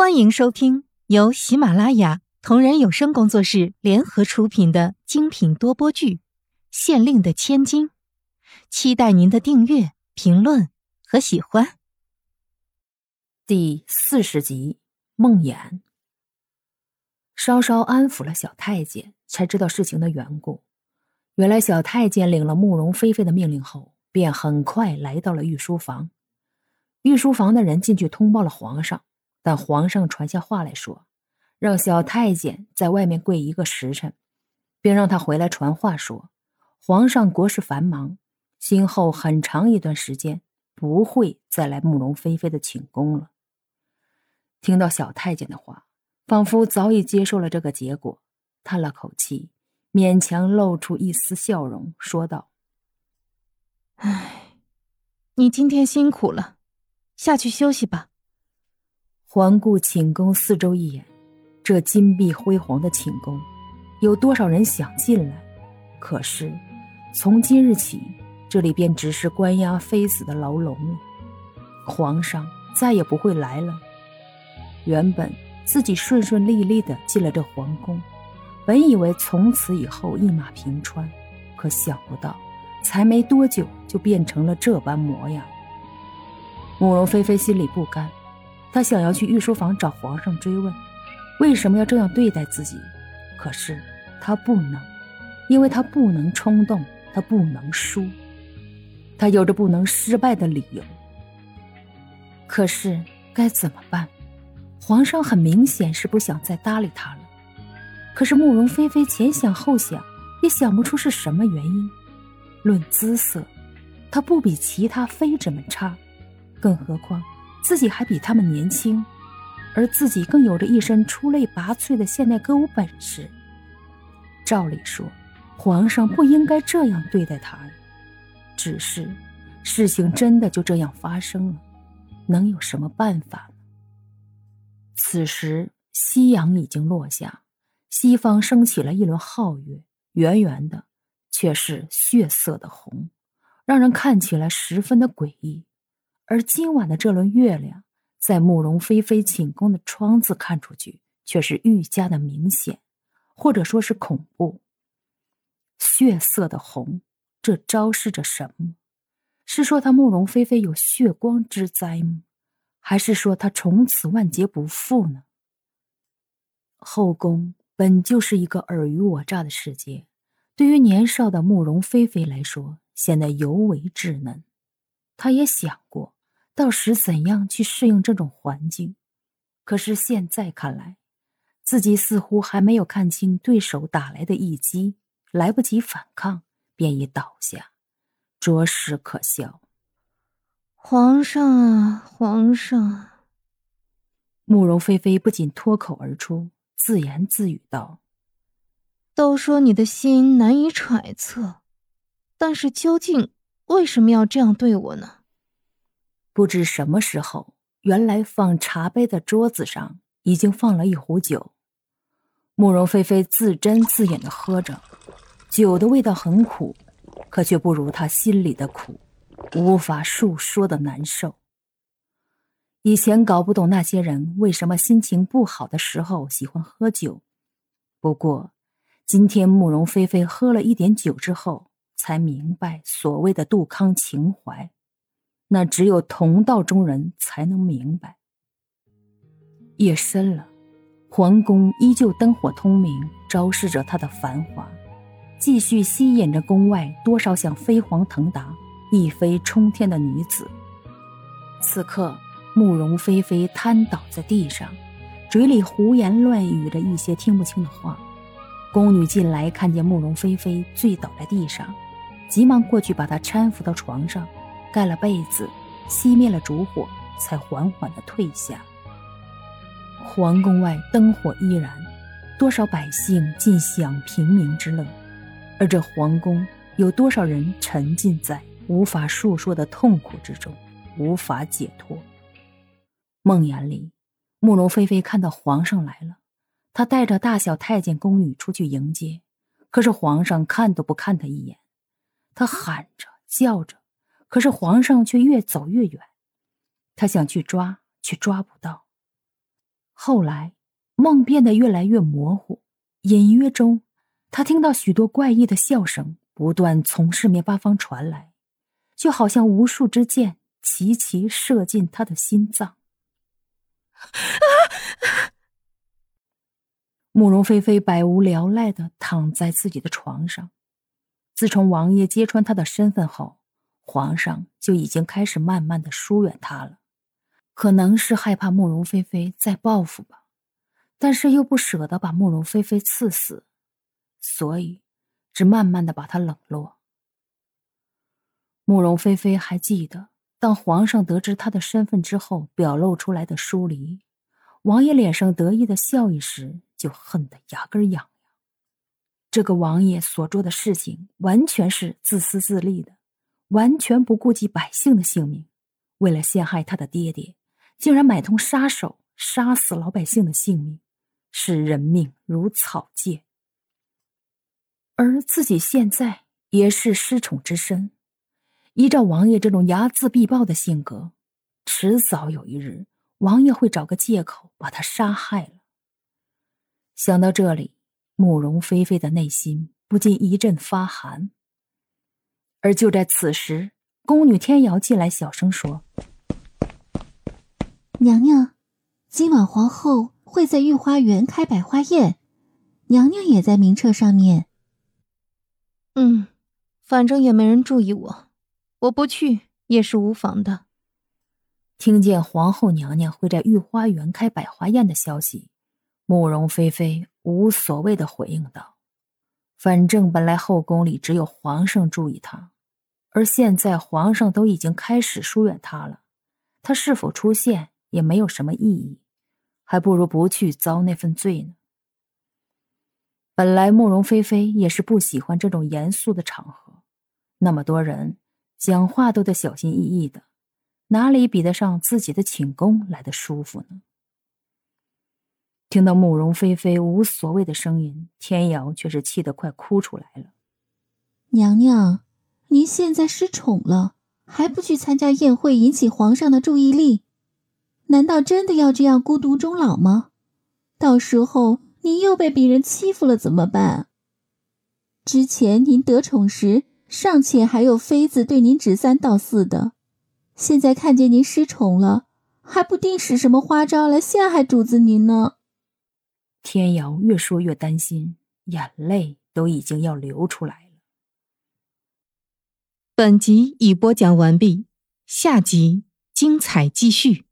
欢迎收听由喜马拉雅同人有声工作室联合出品的精品多播剧《县令的千金》，期待您的订阅、评论和喜欢。第四十集，梦魇。稍稍安抚了小太监，才知道事情的缘故。原来小太监领了慕容菲菲的命令后，便很快来到了御书房。御书房的人进去通报了皇上。但皇上传下话来说，让小太监在外面跪一个时辰，并让他回来传话说，皇上国事繁忙，今后很长一段时间不会再来慕容菲菲的寝宫了。听到小太监的话，仿佛早已接受了这个结果，叹了口气，勉强露出一丝笑容，说道：“唉，你今天辛苦了，下去休息吧。”环顾寝宫四周一眼，这金碧辉煌的寝宫，有多少人想进来？可是，从今日起，这里便只是关押妃子的牢笼了。皇上再也不会来了。原本自己顺顺利利的进了这皇宫，本以为从此以后一马平川，可想不到，才没多久就变成了这般模样。慕容菲菲心里不甘。他想要去御书房找皇上追问，为什么要这样对待自己？可是他不能，因为他不能冲动，他不能输，他有着不能失败的理由。可是该怎么办？皇上很明显是不想再搭理他了。可是慕容菲菲前想后想，也想不出是什么原因。论姿色，她不比其他妃子们差，更何况……自己还比他们年轻，而自己更有着一身出类拔萃的现代歌舞本事。照理说，皇上不应该这样对待他。只是，事情真的就这样发生了，能有什么办法？此时，夕阳已经落下，西方升起了一轮皓月，圆圆的，却是血色的红，让人看起来十分的诡异。而今晚的这轮月亮，在慕容菲菲寝宫的窗子看出去，却是愈加的明显，或者说是恐怖。血色的红，这昭示着什么？是说她慕容菲菲有血光之灾吗？还是说她从此万劫不复呢？后宫本就是一个尔虞我诈的世界，对于年少的慕容菲菲来说，显得尤为稚嫩。她也想过。到时怎样去适应这种环境？可是现在看来，自己似乎还没有看清对手打来的一击，来不及反抗，便已倒下，着实可笑。皇上啊，皇上！慕容菲菲不仅脱口而出，自言自语道：“都说你的心难以揣测，但是究竟为什么要这样对我呢？”不知什么时候，原来放茶杯的桌子上已经放了一壶酒。慕容菲菲自斟自饮的喝着，酒的味道很苦，可却不如她心里的苦，无法述说的难受。以前搞不懂那些人为什么心情不好的时候喜欢喝酒，不过今天慕容菲菲喝了一点酒之后，才明白所谓的杜康情怀。那只有同道中人才能明白。夜深了，皇宫依旧灯火通明，昭示着它的繁华，继续吸引着宫外多少想飞黄腾达、一飞冲天的女子。此刻，慕容菲菲瘫倒在地上，嘴里胡言乱语着一些听不清的话。宫女进来，看见慕容菲菲醉倒在地上，急忙过去把她搀扶到床上。盖了被子，熄灭了烛火，才缓缓的退下。皇宫外灯火依然，多少百姓尽享平民之乐，而这皇宫有多少人沉浸在无法述说的痛苦之中，无法解脱。梦魇里，慕容菲菲看到皇上来了，她带着大小太监宫女出去迎接，可是皇上看都不看她一眼，她喊着叫着。可是皇上却越走越远，他想去抓，却抓不到。后来，梦变得越来越模糊，隐约中，他听到许多怪异的笑声不断从四面八方传来，就好像无数支箭齐齐射进他的心脏。慕容菲菲百无聊赖的躺在自己的床上。自从王爷揭穿他的身份后，皇上就已经开始慢慢的疏远他了。可能是害怕慕容菲菲再报复吧，但是又不舍得把慕容菲菲赐死，所以只慢慢的把她冷落。慕容菲菲还记得，当皇上得知她的身份之后，表露出来的疏离，王爷脸上得意的笑意时，就恨得牙根痒痒。这个王爷所做的事情，完全是自私自利的，完全不顾及百姓的性命，为了陷害他的爹爹。竟然买通杀手，杀死老百姓的性命，视人命如草芥。而自己现在也是失宠之身，依照王爷这种睚眦必报的性格，迟早有一日，王爷会找个借口把他杀害了。想到这里，慕容菲菲的内心不禁一阵发寒。而就在此时，宫女天瑶进来，小声说。娘娘，今晚皇后会在御花园开百花宴，娘娘也在名册上面。嗯，反正也没人注意我，我不去也是无妨的。听见皇后娘娘会在御花园开百花宴的消息，慕容菲菲无所谓的回应道：“反正本来后宫里只有皇上注意她，而现在皇上都已经开始疏远她了，她是否出现？”也没有什么意义，还不如不去遭那份罪呢。本来慕容菲菲也是不喜欢这种严肃的场合，那么多人讲话都得小心翼翼的，哪里比得上自己的寝宫来的舒服呢？听到慕容菲菲无所谓的声音，天瑶却是气得快哭出来了。娘娘，您现在失宠了，还不去参加宴会，引起皇上的注意力？难道真的要这样孤独终老吗？到时候您又被别人欺负了怎么办？之前您得宠时，尚且还有妃子对您指三道四的，现在看见您失宠了，还不定使什么花招来陷害主子您呢。天瑶越说越担心，眼泪都已经要流出来了。本集已播讲完毕，下集精彩继续。